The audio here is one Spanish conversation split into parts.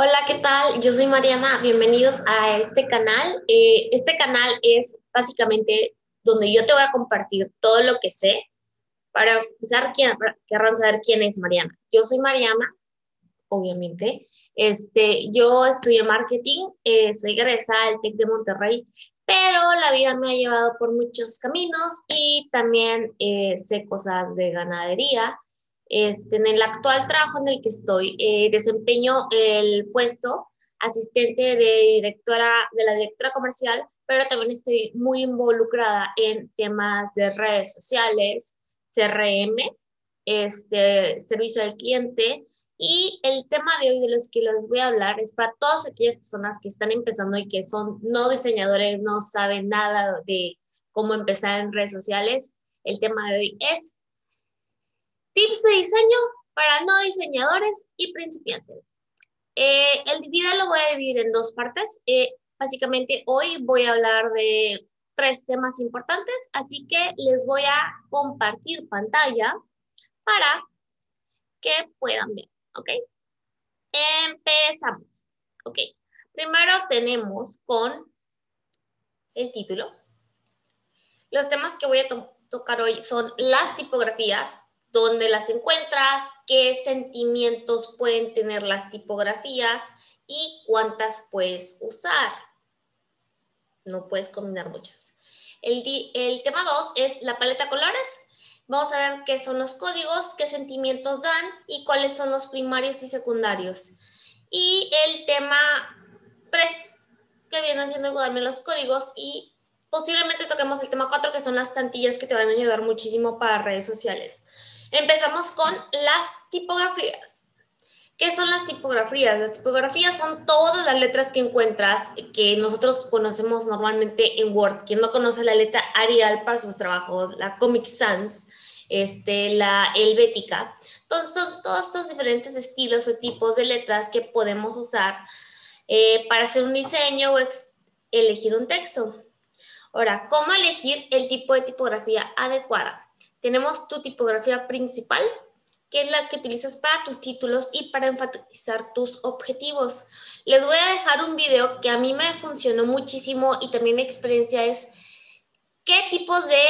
Hola, ¿qué tal? Yo soy Mariana, bienvenidos a este canal. Eh, este canal es básicamente donde yo te voy a compartir todo lo que sé. Para empezar, querrán saber quién es Mariana. Yo soy Mariana, obviamente. Este, yo estudié marketing, eh, soy egresada del TEC de Monterrey, pero la vida me ha llevado por muchos caminos y también eh, sé cosas de ganadería. Este, en el actual trabajo en el que estoy, eh, desempeño el puesto asistente de directora de la directora comercial, pero también estoy muy involucrada en temas de redes sociales, CRM, este, servicio al cliente. Y el tema de hoy de los que les voy a hablar es para todas aquellas personas que están empezando y que son no diseñadores, no saben nada de cómo empezar en redes sociales. El tema de hoy es tips de diseño para no diseñadores y principiantes. Eh, el video lo voy a dividir en dos partes. Eh, básicamente hoy voy a hablar de tres temas importantes, así que les voy a compartir pantalla para que puedan ver, ¿ok? Empezamos, ¿ok? Primero tenemos con el título. Los temas que voy a tocar hoy son las tipografías, dónde las encuentras, qué sentimientos pueden tener las tipografías y cuántas puedes usar. No puedes combinar muchas. El, el tema 2 es la paleta colores. Vamos a ver qué son los códigos, qué sentimientos dan y cuáles son los primarios y secundarios. Y el tema 3, que viene siendo también los códigos y posiblemente toquemos el tema 4, que son las plantillas que te van a ayudar muchísimo para redes sociales. Empezamos con las tipografías. ¿Qué son las tipografías? Las tipografías son todas las letras que encuentras que nosotros conocemos normalmente en Word. Quien no conoce la letra Arial para sus trabajos, la Comic Sans, este, la Helvética. Entonces son todos estos diferentes estilos o tipos de letras que podemos usar eh, para hacer un diseño o elegir un texto. Ahora, ¿cómo elegir el tipo de tipografía adecuada? Tenemos tu tipografía principal, que es la que utilizas para tus títulos y para enfatizar tus objetivos. Les voy a dejar un video que a mí me funcionó muchísimo y también mi experiencia es qué tipos de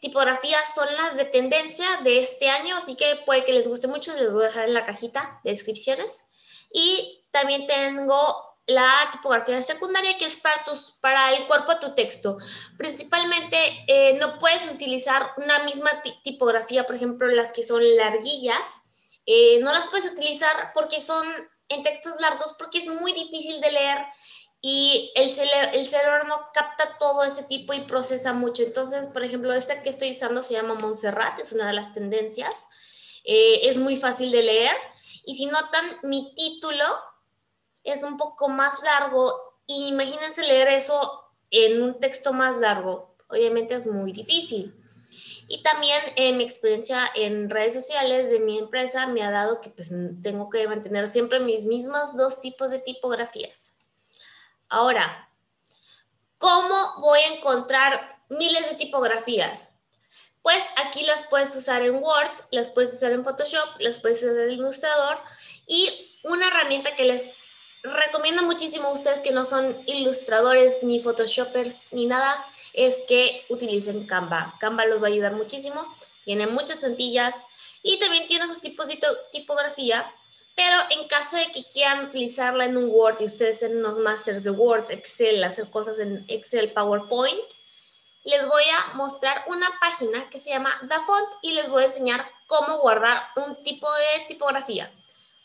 tipografías son las de tendencia de este año, así que puede que les guste mucho, les voy a dejar en la cajita de descripciones. Y también tengo la tipografía secundaria que es para, tus, para el cuerpo de tu texto. Principalmente eh, no puedes utilizar una misma tipografía, por ejemplo, las que son larguillas, eh, no las puedes utilizar porque son en textos largos, porque es muy difícil de leer y el, el cerebro no capta todo ese tipo y procesa mucho. Entonces, por ejemplo, esta que estoy usando se llama Montserrat, es una de las tendencias, eh, es muy fácil de leer. Y si notan, mi título es un poco más largo y imagínense leer eso en un texto más largo. Obviamente es muy difícil. Y también en mi experiencia en redes sociales de mi empresa me ha dado que pues tengo que mantener siempre mis mismos dos tipos de tipografías. Ahora, ¿cómo voy a encontrar miles de tipografías? Pues aquí las puedes usar en Word, las puedes usar en Photoshop, las puedes usar en Illustrator y una herramienta que les recomiendo muchísimo a ustedes que no son ilustradores ni photoshopers ni nada, es que utilicen Canva. Canva los va a ayudar muchísimo. Tiene muchas plantillas y también tiene esos tipos de tipografía. Pero en caso de que quieran utilizarla en un Word y ustedes en unos masters de Word, Excel, hacer cosas en Excel, PowerPoint, les voy a mostrar una página que se llama DaFont y les voy a enseñar cómo guardar un tipo de tipografía.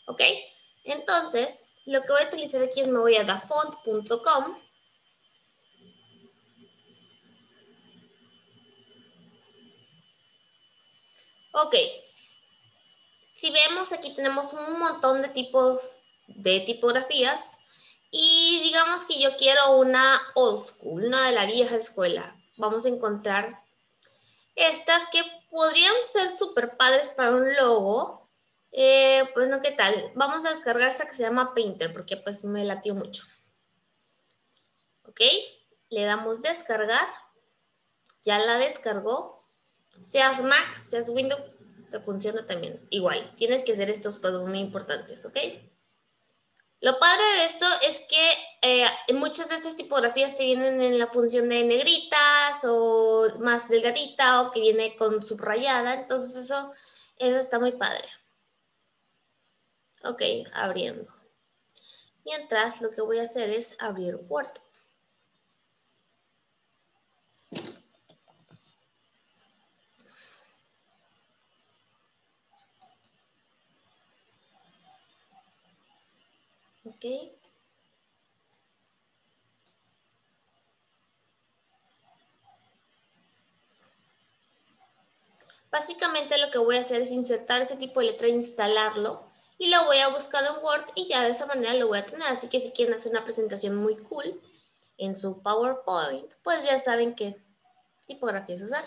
¿Ok? Entonces, lo que voy a utilizar aquí es me voy a dafont.com. Ok. Si vemos aquí tenemos un montón de tipos de tipografías y digamos que yo quiero una old school, una de la vieja escuela. Vamos a encontrar estas que podrían ser súper padres para un logo, eh, bueno, ¿qué tal? Vamos a descargar esta que se llama Painter porque pues me latió mucho. ¿Ok? Le damos descargar. Ya la descargó. Seas Mac, seas Windows, te funciona también igual. Tienes que hacer estos pasos muy importantes, ¿ok? Lo padre de esto es que eh, muchas de estas tipografías te vienen en la función de negritas o más delgadita o que viene con subrayada, entonces eso, eso está muy padre. Ok, abriendo. Mientras lo que voy a hacer es abrir Word. Ok. Básicamente lo que voy a hacer es insertar ese tipo de letra e instalarlo y lo voy a buscar en Word y ya de esa manera lo voy a tener. Así que si quieren hacer una presentación muy cool en su PowerPoint, pues ya saben qué tipografías usar.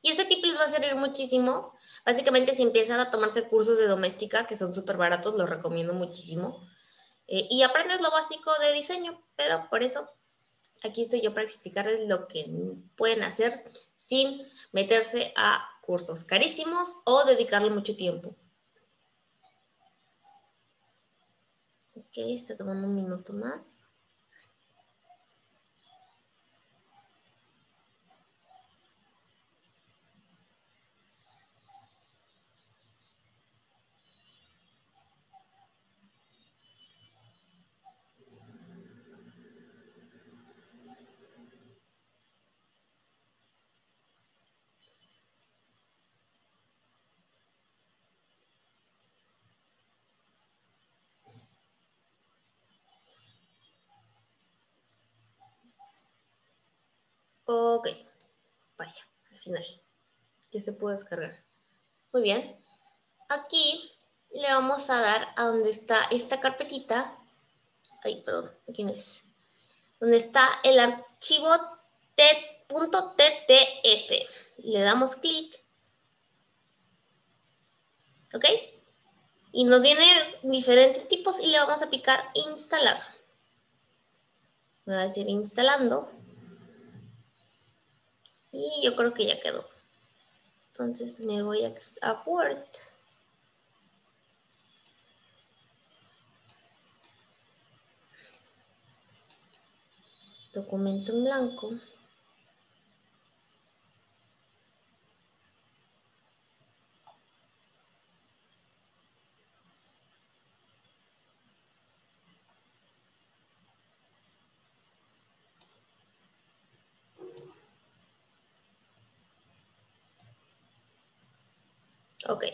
Y este tip les va a servir muchísimo. Básicamente si empiezan a tomarse cursos de doméstica, que son súper baratos, los recomiendo muchísimo. Eh, y aprendes lo básico de diseño, pero por eso aquí estoy yo para explicarles lo que pueden hacer sin meterse a cursos carísimos o dedicarle mucho tiempo. Ok, está tomando un minuto más. Ok, vaya, al final. Ya se puede descargar. Muy bien. Aquí le vamos a dar a donde está esta carpetita. Ay, perdón, ¿quién es? Donde está el archivo .ttf. Le damos clic. ¿Ok? Y nos vienen diferentes tipos y le vamos a picar instalar. Me va a decir instalando. Y yo creo que ya quedó. Entonces me voy a, Word. Documento en blanco. Ok.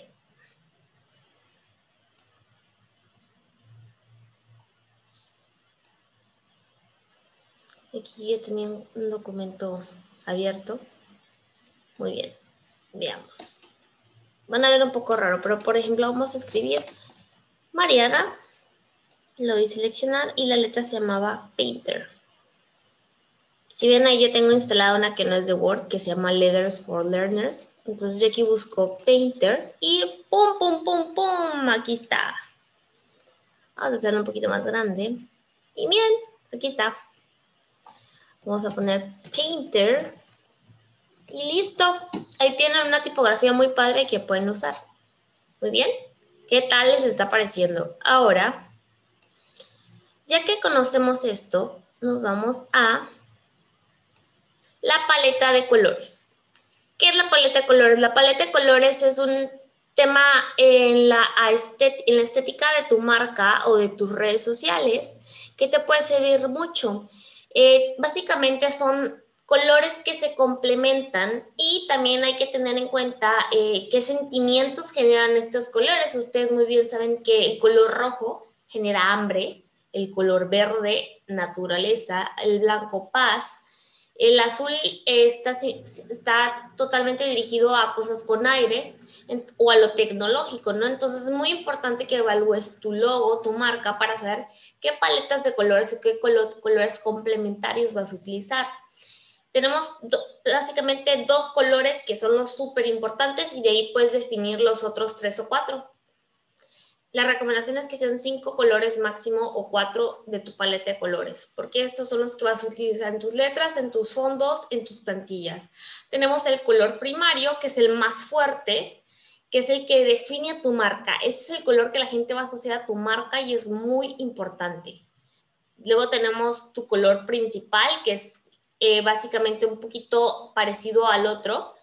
Aquí yo tenía un documento abierto. Muy bien, veamos. Van a ver un poco raro, pero por ejemplo vamos a escribir Mariana. Lo voy a seleccionar y la letra se llamaba Painter. Si bien ahí yo tengo instalada una que no es de Word, que se llama Letters for Learners. Entonces yo aquí busco Painter y ¡pum, pum, pum, pum! Aquí está. Vamos a hacerlo un poquito más grande. Y bien, aquí está. Vamos a poner Painter. Y listo. Ahí tienen una tipografía muy padre que pueden usar. Muy bien. ¿Qué tal les está pareciendo? Ahora, ya que conocemos esto, nos vamos a la paleta de colores. ¿Qué es la paleta de colores? La paleta de colores es un tema en la, estética de tu marca o de tus redes sociales que te puede servir mucho. Eh, básicamente son colores que se complementan y también hay que tener en cuenta eh, qué sentimientos generan estos colores. Ustedes muy bien saben que el color rojo genera hambre, el color verde naturaleza, el blanco paz, el azul está, totalmente dirigido a cosas con aire o a lo tecnológico, ¿no? Entonces es muy importante que evalúes tu logo, tu marca, para saber qué paletas de colores y qué colores complementarios vas a utilizar. Tenemos básicamente dos colores que son los súper importantes y de ahí puedes definir los otros tres o cuatro. La recomendación es que sean cinco colores máximo o cuatro de tu paleta de colores, porque estos son los que vas a utilizar en tus letras, en tus fondos, en tus plantillas. Tenemos el color primario, que es el más fuerte, que es el que define a tu marca. Ese es el color que la gente va a asociar a tu marca y es muy importante. Luego tenemos tu color principal, que es eh, básicamente un poquito parecido al otro,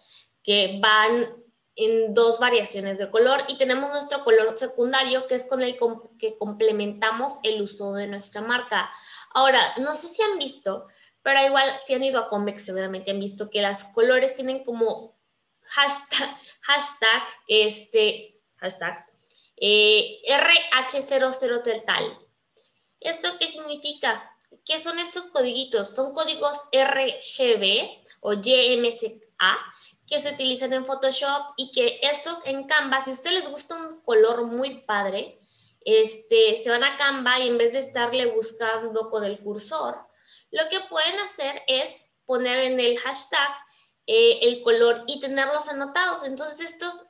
que van en dos variaciones de color. Y tenemos nuestro color secundario, que es con el que complementamos el uso de nuestra marca. Ahora, no sé si han visto, pero igual si han ido a Convex seguramente han visto que las colores tienen como hashtag, hashtag, este, hashtag, eh, RH00 del tal. ¿Esto qué significa? ¿Qué son estos codiguitos? Son códigos RGB o Que se utilizan en Photoshop y que estos en Canva, si a ustedes les gusta un color muy padre, este, se van a Canva y en vez de estarle buscando con el cursor, lo que pueden hacer es poner en el hashtag eh, el color y tenerlos anotados. Entonces estos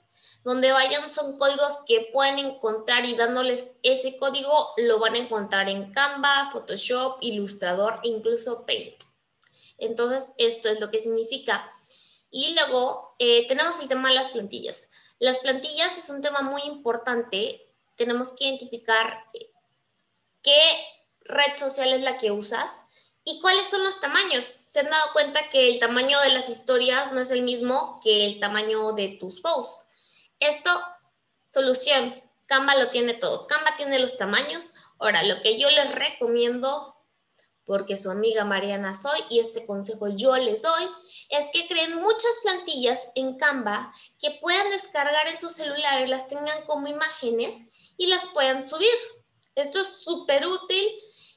donde vayan son códigos que pueden encontrar y dándoles ese código lo van a encontrar en Canva, Photoshop, Illustrator e incluso Paint. Entonces esto es lo que significa. Y luego eh, tenemos el tema de las plantillas. Las plantillas es un tema muy importante. Tenemos que identificar eh, qué red social es la que usas ¿Y cuáles son los tamaños? ¿Se han dado cuenta que el tamaño de las historias no es el mismo que el tamaño de tus posts? Esto, solución, Canva lo tiene todo. Canva tiene los tamaños. Ahora, lo que yo les recomiendo, porque su amiga Mariana soy y este consejo yo les doy, es que creen muchas plantillas en Canva que puedan descargar en su celular y las tengan como imágenes y las puedan subir. Esto es súper útil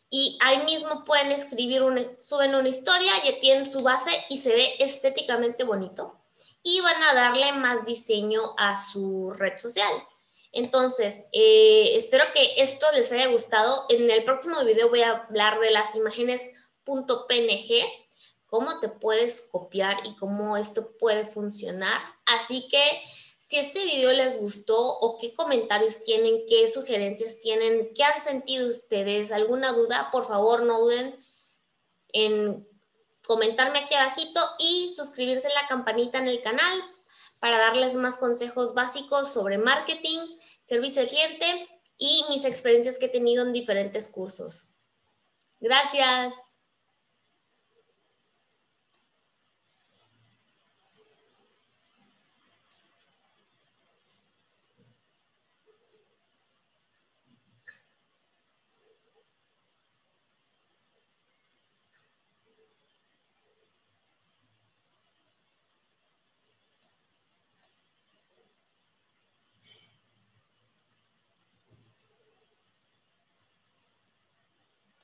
y ahí mismo pueden escribir, una, suben una historia, ya tienen su base y se ve estéticamente bonito. Y van a darle más diseño a su red social. Entonces, eh, espero que esto les haya gustado. En el próximo video voy a hablar de las imágenes .png, cómo te puedes copiar y cómo esto puede funcionar. Así que si este video les gustó o qué comentarios tienen, qué sugerencias tienen, qué han sentido ustedes, alguna duda, por favor no duden en comentarme aquí abajito y suscribirse a la campanita en el canal para darles más consejos básicos sobre marketing, servicio al cliente y mis experiencias que he tenido en diferentes cursos. Gracias.